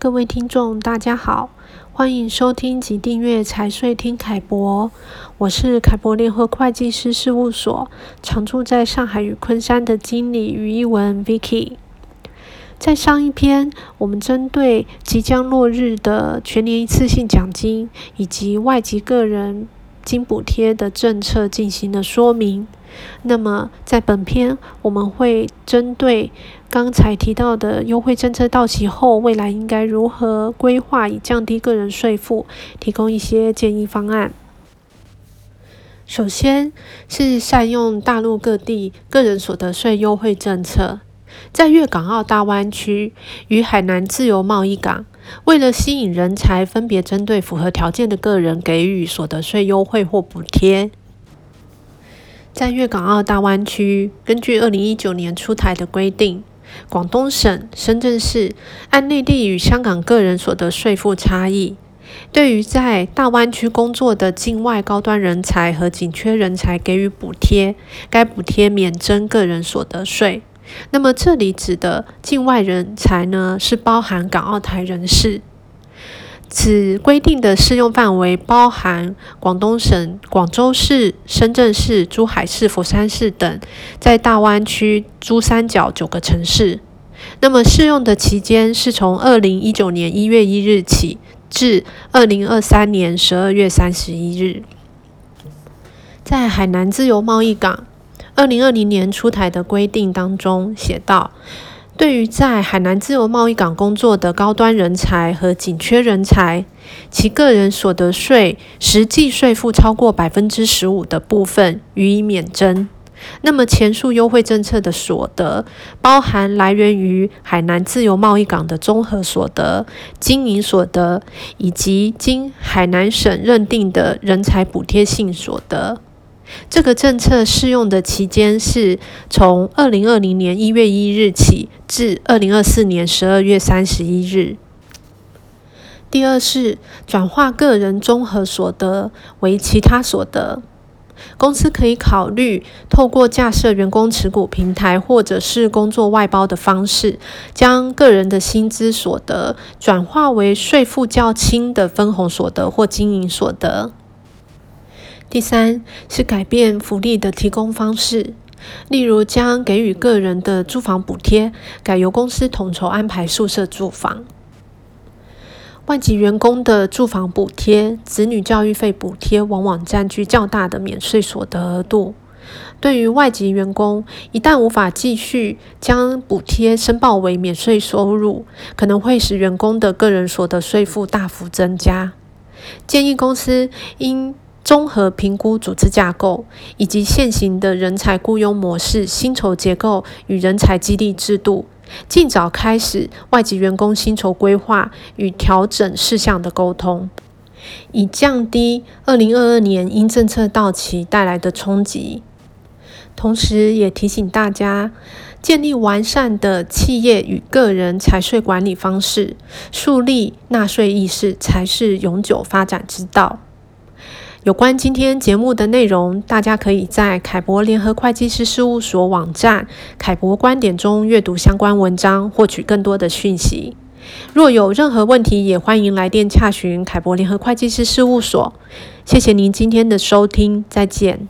各位听众，大家好，欢迎收听及订阅财税听凯博。我是凯博联合会计师事务所常驻在上海与昆山的经理于一文 Vicky。在上一篇，我们针对即将落日的全年一次性奖金以及外籍个人津补贴的政策进行了说明。那么，在本篇我们会针对刚才提到的优惠政策到期后，未来应该如何规划以降低个人税负，提供一些建议方案。首先是善用大陆各地个人所得税优惠政策，在粤港澳大湾区与海南自由贸易港，为了吸引人才，分别针对符合条件的个人给予所得税优惠或补贴。在粤港澳大湾区，根据二零一九年出台的规定，广东省、深圳市按内地与香港个人所得税负差异，对于在大湾区工作的境外高端人才和紧缺人才给予补贴，该补贴免征个人所得税。那么这里指的境外人才呢，是包含港澳台人士。此规定的适用范围包含广东省、广州市、深圳市、珠海市、佛山市等在大湾区珠三角九个城市。那么适用的期间是从二零一九年一月一日起至二零二三年十二月三十一日。在海南自由贸易港二零二零年出台的规定当中写道。对于在海南自由贸易港工作的高端人才和紧缺人才，其个人所得税实际税负超过百分之十五的部分予以免征。那么前述优惠政策的所得，包含来源于海南自由贸易港的综合所得、经营所得，以及经海南省认定的人才补贴性所得。这个政策适用的期间是从二零二零年一月一日起至二零二四年十二月三十一日。第二是转化个人综合所得为其他所得，公司可以考虑透过架设员工持股平台或者是工作外包的方式，将个人的薪资所得转化为税负较轻的分红所得或经营所得。第三是改变福利的提供方式，例如将给予个人的住房补贴改由公司统筹安排宿舍住房。外籍员工的住房补贴、子女教育费补贴往往占据较大的免税所得额度。对于外籍员工，一旦无法继续将补贴申报为免税收入，可能会使员工的个人所得税负大幅增加。建议公司应综合评估组织架构以及现行的人才雇佣模式、薪酬结构与人才激励制度，尽早开始外籍员工薪酬规划与调整事项的沟通，以降低二零二二年因政策到期带来的冲击。同时，也提醒大家，建立完善的企业与个人财税管理方式，树立纳税意识，才是永久发展之道。有关今天节目的内容，大家可以在凯博联合会计师事务所网站“凯博观点”中阅读相关文章，获取更多的讯息。若有任何问题，也欢迎来电洽询凯博联合会计师事务所。谢谢您今天的收听，再见。